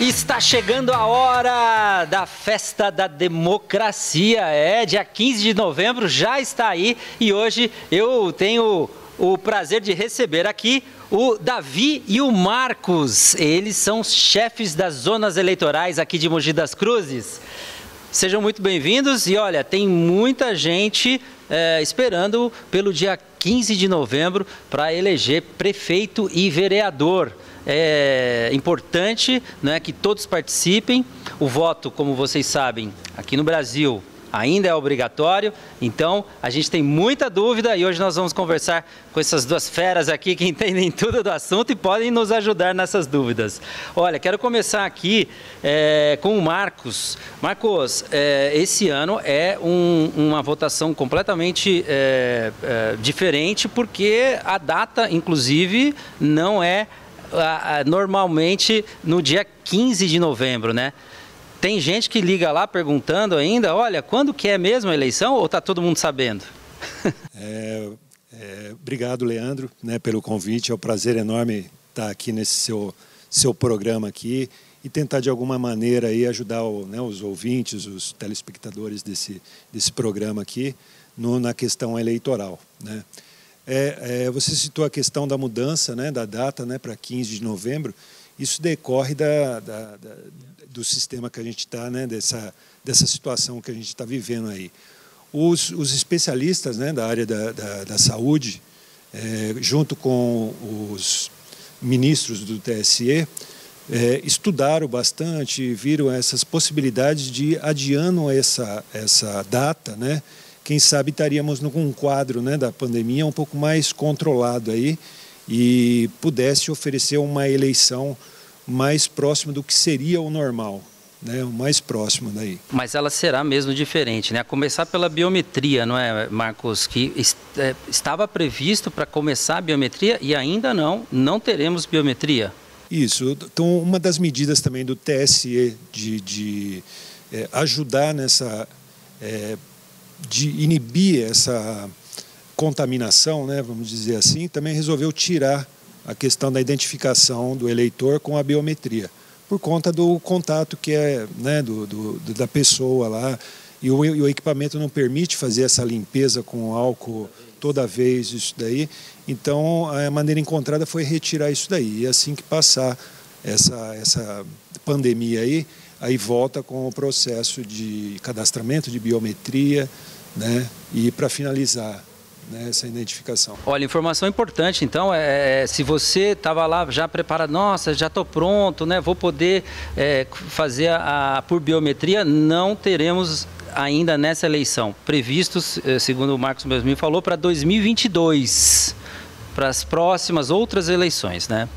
Está chegando a hora da festa da democracia. É, dia 15 de novembro já está aí e hoje eu tenho o prazer de receber aqui o Davi e o Marcos. Eles são chefes das zonas eleitorais aqui de Mogi das Cruzes. Sejam muito bem-vindos e olha, tem muita gente é, esperando pelo dia 15 de novembro para eleger prefeito e vereador é importante né, que todos participem. O voto, como vocês sabem, aqui no Brasil ainda é obrigatório, então a gente tem muita dúvida e hoje nós vamos conversar com essas duas feras aqui que entendem tudo do assunto e podem nos ajudar nessas dúvidas. Olha, quero começar aqui é, com o Marcos. Marcos, é, esse ano é um, uma votação completamente é, é diferente porque a data, inclusive, não é normalmente no dia 15 de novembro, né? Tem gente que liga lá perguntando ainda, olha, quando que é mesmo a eleição ou está todo mundo sabendo? É, é, obrigado, Leandro, né, pelo convite. É um prazer enorme estar aqui nesse seu, seu programa aqui e tentar de alguma maneira aí ajudar o, né, os ouvintes, os telespectadores desse, desse programa aqui no, na questão eleitoral. Né? É, é, você citou a questão da mudança né, da data né, para 15 de novembro. Isso decorre da, da, da do sistema que a gente está, né, dessa, dessa situação que a gente está vivendo aí. Os, os especialistas né, da área da, da, da saúde, é, junto com os ministros do TSE, é, estudaram bastante, viram essas possibilidades de adiando essa, essa data, né, quem sabe estaríamos num quadro né, da pandemia um pouco mais controlado aí e pudesse oferecer uma eleição mais próxima do que seria o normal. Né, o mais próximo daí. Mas ela será mesmo diferente, né? A começar pela biometria, não é, Marcos? Que é, estava previsto para começar a biometria e ainda não, não teremos biometria. Isso. Então, uma das medidas também do TSE de, de é, ajudar nessa é, de inibir essa contaminação, né, vamos dizer assim, também resolveu tirar a questão da identificação do eleitor com a biometria, por conta do contato que é né, do, do da pessoa lá. E o, e o, equipamento não permite fazer essa limpeza com álcool toda vez, isso daí. Então, a maneira encontrada foi retirar isso daí. E assim que passar essa, essa pandemia aí, aí volta com o processo de cadastramento de biometria, né? E para finalizar né, essa identificação. Olha, informação importante, então, é, é se você estava lá já preparado, nossa, já estou pronto, né, vou poder é, fazer a, a, por biometria, não teremos ainda nessa eleição, previstos, é, segundo o Marcos mesmo me falou, para 2022, para as próximas outras eleições, né?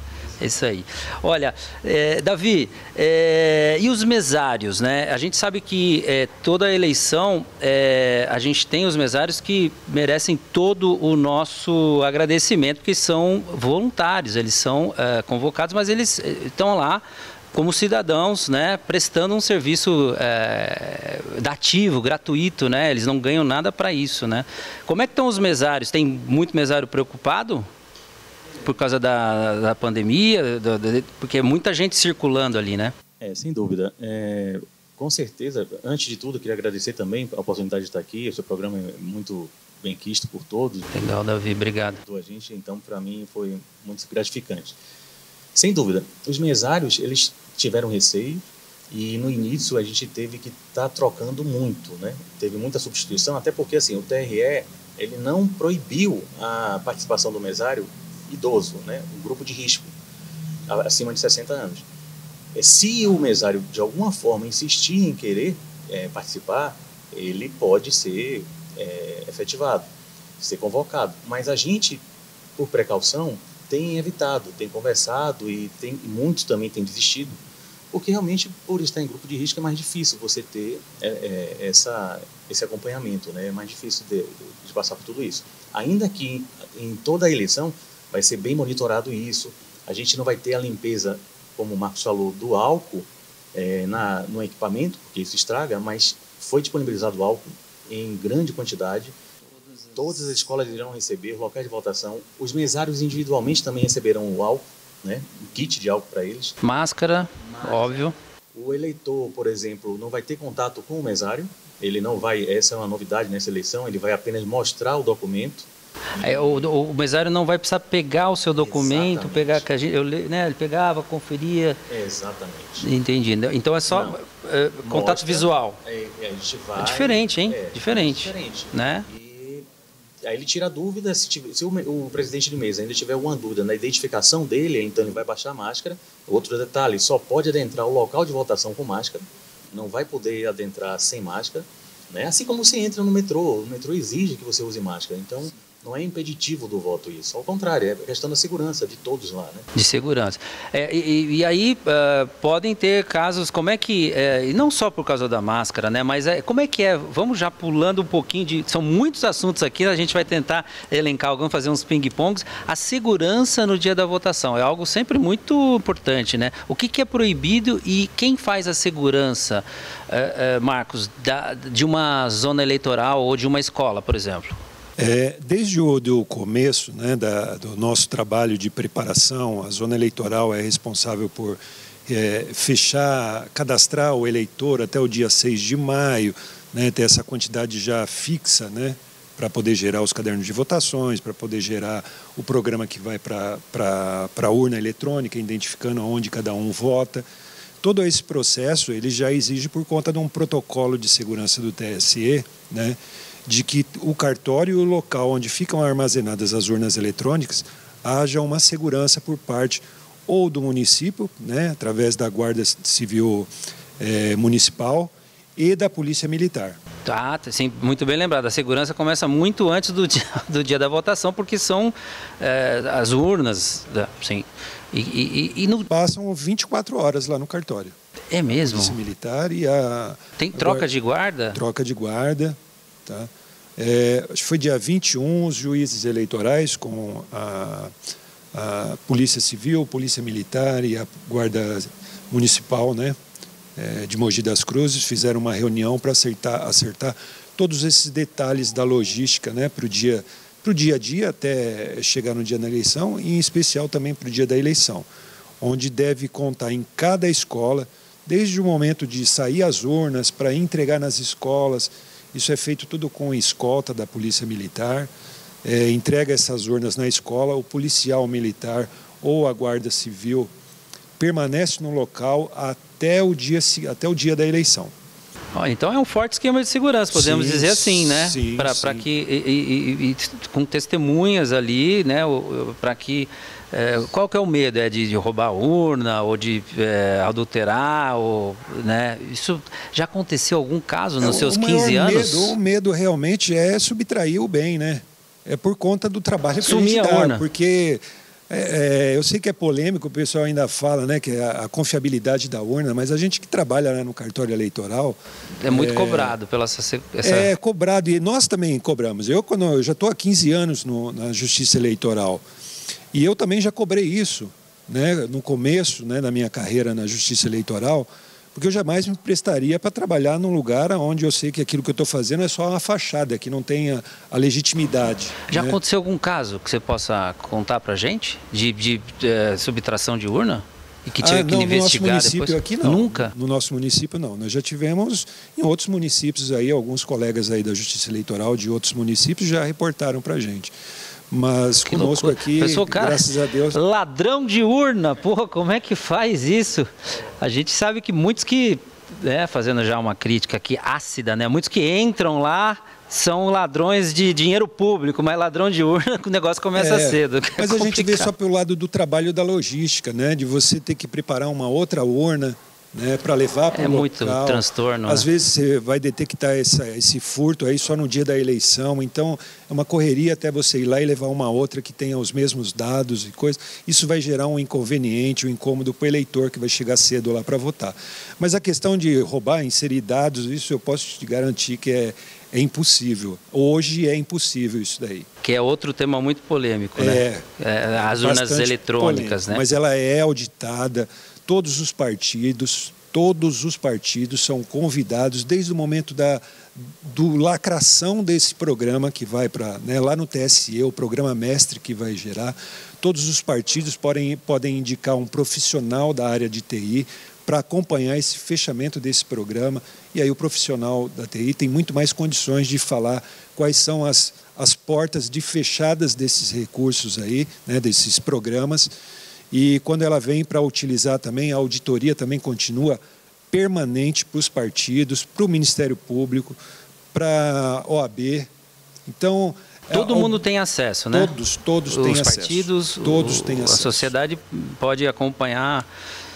É isso aí. Olha, é, Davi, é, e os mesários, né? A gente sabe que é, toda eleição é, a gente tem os mesários que merecem todo o nosso agradecimento, porque são voluntários, eles são é, convocados, mas eles é, estão lá como cidadãos, né, prestando um serviço é, dativo, gratuito, né? Eles não ganham nada para isso, né? Como é que estão os mesários? Tem muito mesário preocupado? Por causa da, da pandemia, do, do, porque é muita gente circulando ali, né? É, sem dúvida. É, com certeza, antes de tudo, queria agradecer também a oportunidade de estar aqui. O seu programa é muito bem quisto por todos. Legal, Davi, obrigado. A gente, então, para mim, foi muito gratificante. Sem dúvida, os mesários, eles tiveram receio e no início a gente teve que estar tá trocando muito, né? Teve muita substituição, até porque, assim, o TRE, ele não proibiu a participação do mesário idoso, né, um grupo de risco, acima de 60 anos. É, se o mesário, de alguma forma, insistir em querer é, participar, ele pode ser é, efetivado, ser convocado. Mas a gente, por precaução, tem evitado, tem conversado e tem, muitos também têm desistido, porque realmente, por estar em grupo de risco, é mais difícil você ter é, é, essa, esse acompanhamento, né? é mais difícil de, de passar por tudo isso. Ainda que em toda a eleição vai ser bem monitorado isso. A gente não vai ter a limpeza, como o Marcos falou, do álcool é, na, no equipamento, porque isso estraga, mas foi disponibilizado álcool em grande quantidade. Todas as escolas irão receber locais de votação. Os mesários individualmente também receberão o álcool né, um kit de álcool para eles. Máscara, Máscara, óbvio. O eleitor, por exemplo, não vai ter contato com o mesário, ele não vai, essa é uma novidade nessa eleição, ele vai apenas mostrar o documento. É, o, o, mesário não vai precisar pegar o seu documento, Exatamente. pegar que a gente, eu, né, ele pegava, conferia. Exatamente. Entendi. Então é só é, contato Mostra, visual. É, gente vai, é diferente, hein? É, diferente. É diferente. Né? E aí ele tira a dúvida, se, tiver, se o, o, presidente de mesa ainda tiver uma dúvida na identificação dele, então ele vai baixar a máscara. Outro detalhe, só pode adentrar o local de votação com máscara não vai poder adentrar sem máscara, né? Assim como você entra no metrô, o metrô exige que você use máscara. Então, não é impeditivo do voto isso, ao contrário, é questão da segurança de todos lá. Né? De segurança. É, e, e, aí uh, podem ter casos, como é que, é, e não só por causa da máscara, né, mas é, como é que é, vamos já pulando um pouquinho de, são muitos assuntos aqui, a gente vai tentar elencar alguns, fazer uns ping-pongs, a segurança no dia da votação é algo sempre muito importante, né? O que, que é proibido e quem faz a segurança, uh, uh, Marcos, da, de uma zona eleitoral ou de uma escola, por exemplo? É, desde o do começo né, da, do nosso trabalho de preparação, a zona eleitoral é responsável por é, fechar, cadastrar o eleitor até o dia 6 de maio, né, ter essa quantidade já fixa, né, para poder gerar os cadernos de votações, para poder gerar o programa que vai para a urna eletrônica, identificando onde cada um vota. Todo esse processo ele já exige por conta de um protocolo de segurança do TSE, né, de que o cartório e o local onde ficam armazenadas as urnas eletrônicas haja uma segurança por parte ou do município, né, através da Guarda Civil é, Municipal e da Polícia Militar. Tá, sim, muito bem lembrado. A segurança começa muito antes do dia, do dia da votação, porque são é, as urnas, sim. E, e, e no... Passam 24 horas lá no cartório. É mesmo? Polícia Militar e a... Tem troca a guarda, de guarda? Troca de guarda, tá? É, acho que foi dia 21, os juízes eleitorais com a, a Polícia Civil, Polícia Militar e a Guarda Municipal né, é, de Mogi das Cruzes fizeram uma reunião para acertar, acertar todos esses detalhes da logística né, para o dia, dia a dia até chegar no dia da eleição e em especial também para o dia da eleição, onde deve contar em cada escola, desde o momento de sair as urnas para entregar nas escolas, isso é feito tudo com escolta da Polícia Militar. É, entrega essas urnas na escola, o policial militar ou a Guarda Civil permanece no local até o dia, até o dia da eleição. Então é um forte esquema de segurança, podemos sim, dizer assim, né? Para que e, e, e, com testemunhas ali, né? Para que é, qual que é o medo? É de, de roubar urna ou de é, adulterar? Ou, né? Isso já aconteceu algum caso nos é, seus 15 anos? Medo, o medo realmente é subtrair o bem, né? É por conta do trabalho que Sumir a gente dá, urna. porque é, é, eu sei que é polêmico, o pessoal ainda fala né, que é a, a, confiabilidade da urna, mas a gente que trabalha né, no cartório eleitoral. É muito é, cobrado pela essa, essa, É cobrado, e nós também cobramos. Eu, quando, eu já estou há 15 anos no, na justiça eleitoral. E eu também já cobrei isso, né, no começo né, da minha carreira na Justiça Eleitoral, porque eu jamais me prestaria para trabalhar num lugar onde eu sei que aquilo que eu estou fazendo é só uma fachada, que não tenha a legitimidade. Já né? aconteceu algum caso que você possa contar para a gente de, de, de é, subtração de urna? E que tinha ah, que não, investigar no nosso município depois? aqui não. Nunca? No nosso município não. Nós já tivemos em outros municípios aí, alguns colegas aí da Justiça Eleitoral de outros municípios já reportaram para a gente. Mas que conosco loucura. aqui, Pessoal, cara, graças a Deus. Ladrão de urna, porra, como é que faz isso? A gente sabe que muitos que, né, fazendo já uma crítica aqui ácida, né, muitos que entram lá são ladrões de dinheiro público, mas ladrão de urna, o negócio começa é, cedo. É mas a gente vê só pelo lado do trabalho da logística, né, de você ter que preparar uma outra urna né, para levar para é o muito transtorno. Às né? vezes você vai detectar essa, esse furto aí só no dia da eleição, então é uma correria até você ir lá e levar uma outra que tenha os mesmos dados e coisas. Isso vai gerar um inconveniente, um incômodo para o eleitor que vai chegar cedo lá para votar. Mas a questão de roubar, inserir dados, isso eu posso te garantir que é, é impossível. Hoje é impossível isso daí. Que é outro tema muito polêmico, né? É, é as urnas eletrônicas, polêmico, né? Mas ela é auditada todos os partidos, todos os partidos são convidados desde o momento da do lacração desse programa que vai para né, lá no TSE, o programa mestre que vai gerar, todos os partidos podem, podem indicar um profissional da área de TI para acompanhar esse fechamento desse programa. E aí o profissional da TI tem muito mais condições de falar quais são as, as portas de fechadas desses recursos aí, né, desses programas. E quando ela vem para utilizar também, a auditoria também continua permanente para os partidos, para o Ministério Público, para a OAB. Então, é, Todo mundo tem acesso, né? Todos, todos têm Os acesso. partidos, todos o, têm acesso. A sociedade pode acompanhar.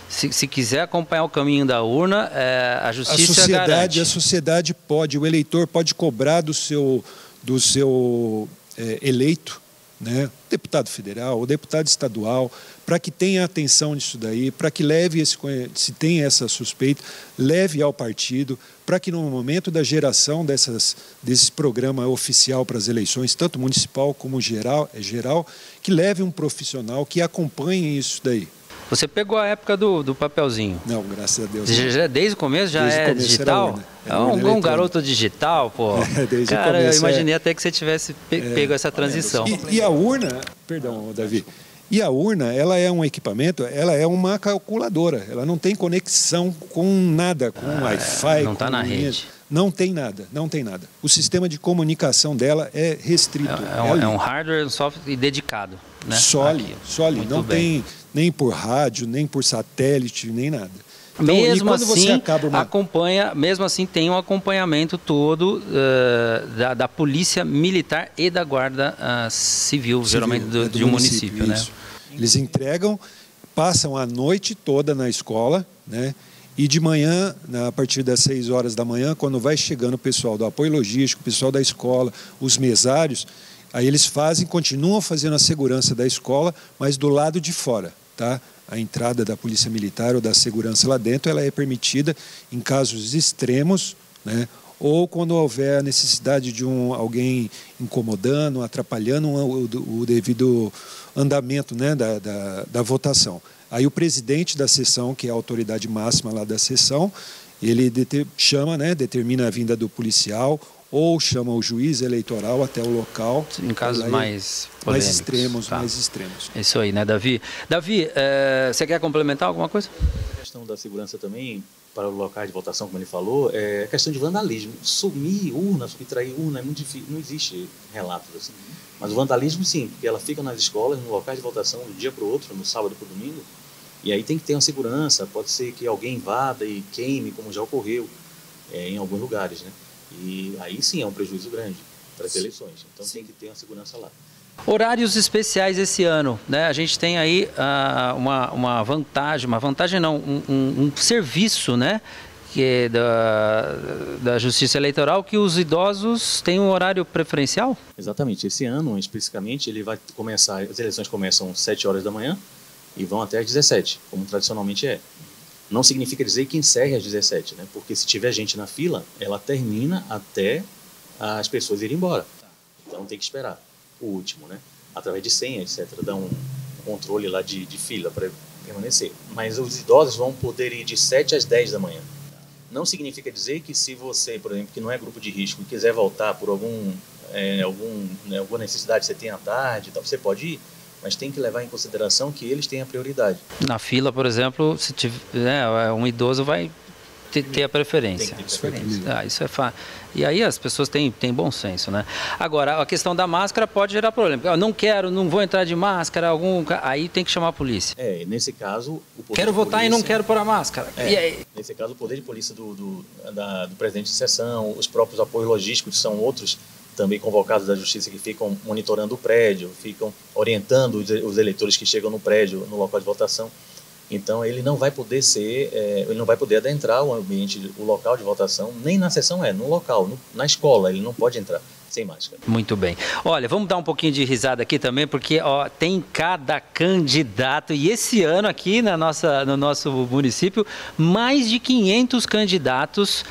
Se, se quiser acompanhar o caminho da urna, é, a justiça a sociedade, garante. A sociedade pode, o eleitor pode cobrar do seu, do seu é, eleito, né, deputado federal ou deputado estadual, para que tenha atenção nisso daí, para que leve esse, se tem essa suspeita, leve ao partido, para que no momento da geração dessas, desse programa oficial para as eleições, tanto municipal como geral, é geral, que leve um profissional que acompanhe isso daí. Você pegou a época do, do papelzinho? Não, graças a Deus. Já, desde o começo já desde é começo digital? É um, um, garoto digital, pô. É, desde Cara, o começo, eu imaginei é. até que você tivesse pe pego essa transição. E, e a urna, perdão, Davi, e a urna, ela é um equipamento, ela é uma calculadora. Ela não tem conexão com nada, com ah, Wi-Fi. Não está na rede. Não tem nada, não tem nada. O sistema de comunicação dela é restrito. É, é, um, é um, hardware, um software dedicado. Né? Só ali, só ali. Não bem. tem nem por rádio, nem por satélite, nem nada. Então, mesmo assim, uma... acompanha, mesmo assim tem um acompanhamento todo uh, da, da, polícia militar e da guarda uh, civil, civil, geralmente do, é do de um município, município né? Eles entregam, passam a noite toda na escola, né? E de manhã, a partir das 6 horas da manhã, quando vai chegando o pessoal do apoio logístico, o pessoal da escola, os mesários, aí eles fazem, continuam fazendo a segurança da escola, mas do lado de fora, tá? A entrada da polícia militar ou da segurança lá dentro, ela é permitida em casos extremos, né? Ou quando houver a necessidade de um alguém incomodando, atrapalhando o, o devido andamento, né, da, da, da votação. Aí o presidente da sessão, que é a autoridade máxima lá da sessão, ele chama, né, determina a vinda do policial ou chama o juiz eleitoral até o local. Em casos mais polêmicos. mais extremos, tá. mais extremos. Isso aí, né, Davi? Davi, é, você quer complementar alguma coisa? A questão da segurança também para o local de votação, como ele falou, é a questão de vandalismo. Sumir urna, subtrair urna é muito difícil, não existe relatos assim. Mas o vandalismo sim, porque ela fica nas escolas, no local de votação, de um dia para o outro, no sábado para o domingo, e aí tem que ter uma segurança, pode ser que alguém invada e queime, como já ocorreu é, em alguns lugares, né? E aí sim é um prejuízo grande para as eleições. Então sim. tem que ter uma segurança lá. Horários especiais esse ano, né? A gente tem aí uh, uma, uma vantagem, uma vantagem não, um, um, um serviço, né? Que é da, da Justiça Eleitoral, que os idosos têm um horário preferencial? Exatamente. Esse ano, especificamente, ele vai começar, as eleições começam às 7 horas da manhã, e vão até às 17, como tradicionalmente é. Não significa dizer que encerre às 17, né? Porque se tiver gente na fila, ela termina até as pessoas irem embora. Então tem que esperar o último, né? Através de senha, etc. Dá um controle lá de, de fila para permanecer. Mas os idosos vão poder ir de 7 às 10 da manhã. Não significa dizer que se você, por exemplo, que não é grupo de risco e quiser voltar por algum, é, algum né, alguma necessidade que você tem à tarde, então você pode ir mas tem que levar em consideração que eles têm a prioridade. Na fila, por exemplo, se tiver, né, um idoso vai ter, ter a preferência. Ter preferência. Ah, isso é fácil. E aí as pessoas têm, têm bom senso, né? Agora, a questão da máscara pode gerar problema. Eu não quero, não vou entrar de máscara, algum. Aí tem que chamar a polícia. É, nesse caso, o poder Quero votar polícia... e não quero pôr a máscara. É, nesse caso, o poder de polícia do, do, da, do presidente de sessão, os próprios apoios logísticos são outros também convocados da justiça que ficam monitorando o prédio, ficam orientando os eleitores que chegam no prédio, no local de votação. Então ele não vai poder ser, é, ele não vai poder adentrar o ambiente, o local de votação, nem na sessão é, no local, no, na escola, ele não pode entrar sem máscara. Muito bem. Olha, vamos dar um pouquinho de risada aqui também, porque ó, tem cada candidato e esse ano aqui na nossa, no nosso município mais de 500 candidatos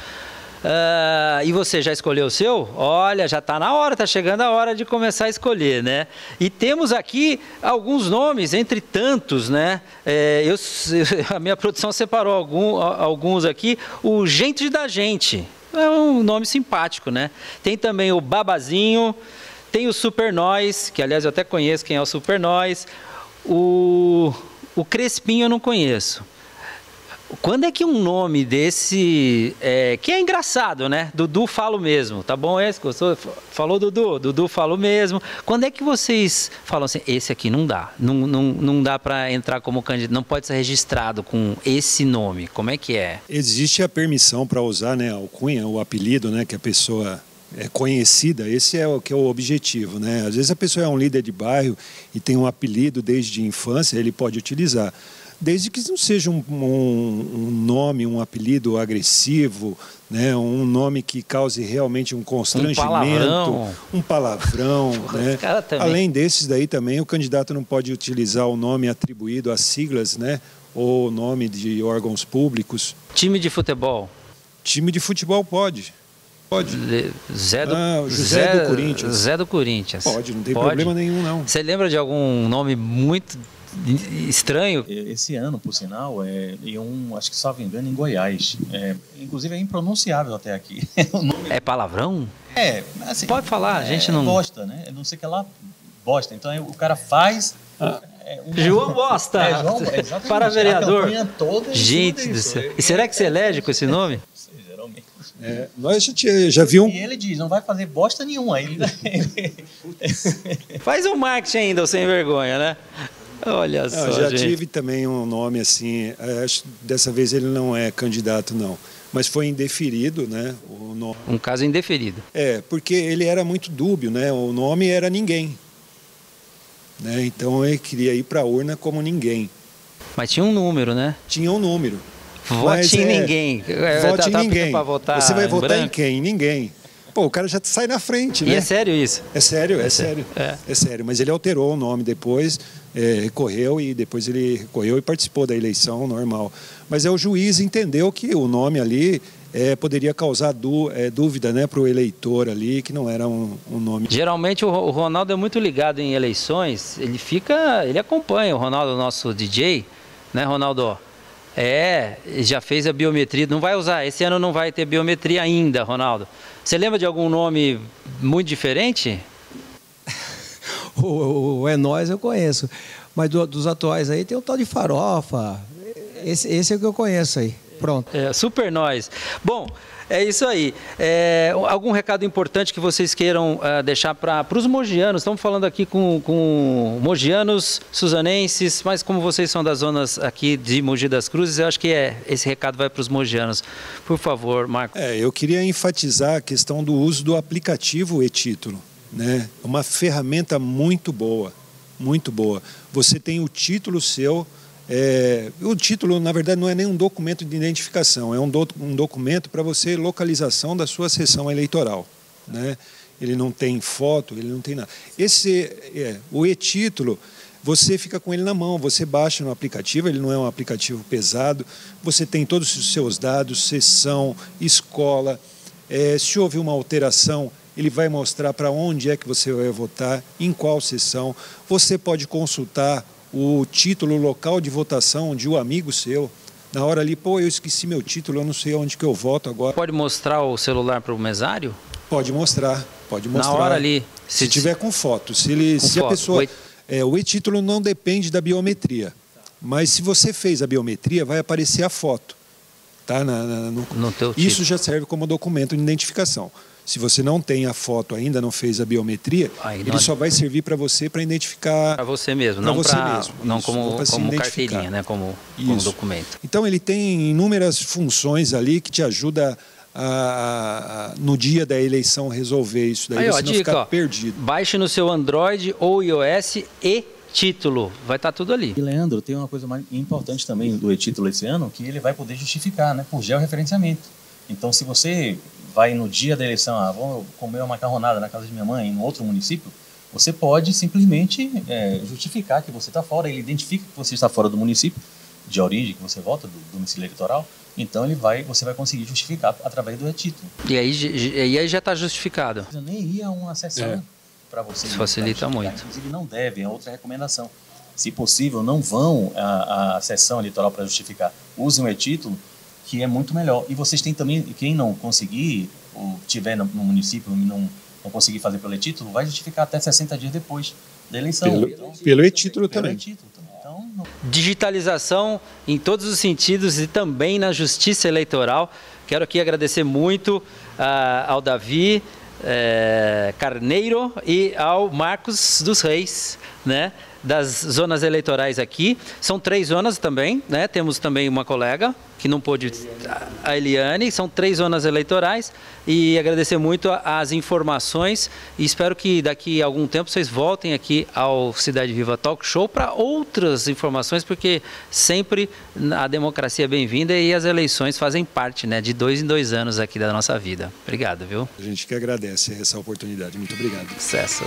Uh, e você já escolheu o seu? Olha, já está na hora, está chegando a hora de começar a escolher, né? E temos aqui alguns nomes, entre tantos, né? É, eu, a minha produção separou algum, alguns aqui. O Gente da Gente, é um nome simpático, né? Tem também o Babazinho, tem o Super Nós, que aliás eu até conheço quem é o Super Nós, O, o Crespinho eu não conheço. Quando é que um nome desse, é, que é engraçado, né? Dudu falo mesmo, tá bom esse? Gostou? Falou Dudu, Dudu falo mesmo. Quando é que vocês falam assim, esse aqui não dá, não, não, não dá para entrar como candidato, não pode ser registrado com esse nome, como é que é? Existe a permissão para usar, né, a alcunha, o apelido, né, que a pessoa é conhecida, esse é o que é o objetivo, né? Às vezes a pessoa é um líder de bairro e tem um apelido desde a infância, ele pode utilizar desde que não seja um, um, um, nome, um apelido agressivo, né? um nome que cause realmente um constrangimento, um palavrão, um palavrão né? Além desses daí também, o candidato não pode utilizar o nome atribuído às siglas, né? ou nome de órgãos públicos. Time de futebol? Time de futebol pode. Pode. Zé do, ah, José Zé, do Corinthians. Zé do Corinthians. Pode, não tem pode. problema nenhum, não. Você lembra de algum nome muito estranho. Esse ano, por sinal, é um, acho que só me engano, em Goiás. É, inclusive é impronunciável até aqui. é palavrão? É, assim. Pode falar, a gente é, não. Bosta, né? Não sei o que lá, bosta. Então o cara faz. Ah. É, João Bosta! É, João, para vereador. Gente do céu. E será que você elege com esse nome? Geralmente. É, nós já, já viu um... E ele diz, não vai fazer bosta nenhuma. Ele... Faz um marketing ainda, sem vergonha, né? Olha só. Eu já gente. tive também um nome assim. É, acho dessa vez ele não é candidato, não. Mas foi indeferido, né? O nome. Um caso indeferido. É, porque ele era muito dúbio, né? O nome era ninguém. Né? Então ele queria ir para a urna como ninguém. Mas tinha um número, né? Tinha um número. Vote Mas, em é, ninguém. Vote em ninguém. Você vai votar branco. em quem? Ninguém. Pô, o cara já sai na frente, né? E é sério isso? É sério, é, é sério. É. é. sério. Mas ele alterou o nome depois, é, recorreu e depois ele recorreu e participou da eleição normal. Mas é o juiz entendeu que o nome ali é, poderia causar é, dúvida né, para o eleitor ali, que não era um, um nome. Geralmente o, o, Ronaldo é muito ligado em eleições, ele fica, ele acompanha o Ronaldo, nosso DJ, né, Ronaldo? É, já fez a biometria, não vai usar, esse ano não vai ter biometria ainda, Ronaldo. Você lembra de algum nome muito diferente? O, o, É Nós eu conheço, mas do, dos atuais aí tem o tal de Farofa, esse, esse é o que eu conheço aí. Pronto. É, super nós. Bom, é isso aí. É, algum recado importante que vocês queiram uh, deixar para os mogianos? Estamos falando aqui com, com mogianos, suzanenses, mas como vocês são das zonas aqui de Mogi das Cruzes, eu acho que é, esse recado vai para os mogianos. Por favor, Marco. É, eu queria enfatizar a questão do uso do aplicativo e-título. Né? Uma ferramenta muito boa, muito boa. Você tem o título seu é, o título, na verdade, não é nem um documento de identificação, é um, do, um documento para você localização da sua sessão eleitoral. Né? Ele não tem foto, ele não tem nada. Esse, é, o e-título, você fica com ele na mão, você baixa no aplicativo, ele não é um aplicativo pesado, você tem todos os seus dados, sessão, escola. É, se houve uma alteração, ele vai mostrar para onde é que você vai votar, em qual sessão. Você pode consultar o título local de votação de um amigo seu. Na hora ali, pô, eu esqueci meu título, eu não sei onde que eu voto agora. Pode mostrar o celular para o mesário? Pode mostrar, pode mostrar. Na hora ali. Se, se tiver com foto. Se, ele, se foto. a pessoa. É, o e-título não depende da biometria. Mas se você fez a biometria, vai aparecer a foto. Tá? Na, na no, no Isso já serve como documento de identificação. Se você não tem a foto ainda, não fez a biometria, Aí ele não... só vai servir para você para identificar. Para você mesmo, não você pra... mesmo. Não isso, como, como carteirinha, né? como, como documento. Então ele tem inúmeras funções ali que te ajuda a, a, no dia da eleição resolver isso daí, Aí, você ó, não dica, ficar ó, perdido. Baixe no seu Android ou iOS e título, vai estar tá tudo ali. E Leandro, tem uma coisa mais importante também do e-título esse ano, que ele vai poder justificar, né, por georreferenciamento. Então, se você vai no dia da eleição, ah, vou comer uma macarronada na casa de minha mãe em outro município, você pode simplesmente é, justificar que você está fora, ele identifica que você está fora do município de origem que você vota, do, do domicílio eleitoral, então ele vai, você vai conseguir justificar através do e-título. E aí, e aí já está justificado. Eu nem ia a uma sessão é. para você. Isso facilita muito. Inclusive não deve, é outra recomendação. Se possível, não vão à, à sessão eleitoral para justificar. Usem o e-título que é muito melhor. E vocês têm também, quem não conseguir, ou tiver no, no município, não, não conseguir fazer pelo título, vai justificar até 60 dias depois. da eleição. Pelo, então, pelo e-título também. título também. Então, Digitalização em todos os sentidos e também na justiça eleitoral. Quero aqui agradecer muito uh, ao Davi é, Carneiro e ao Marcos dos Reis, né? Das zonas eleitorais aqui. São três zonas também, né? Temos também uma colega que não pôde, a Eliane. São três zonas eleitorais e agradecer muito as informações e espero que daqui a algum tempo vocês voltem aqui ao Cidade Viva Talk Show para outras informações, porque sempre a democracia é bem-vinda e as eleições fazem parte, né, de dois em dois anos aqui da nossa vida. Obrigado, viu? A gente que agradece essa oportunidade. Muito obrigado. Sucesso.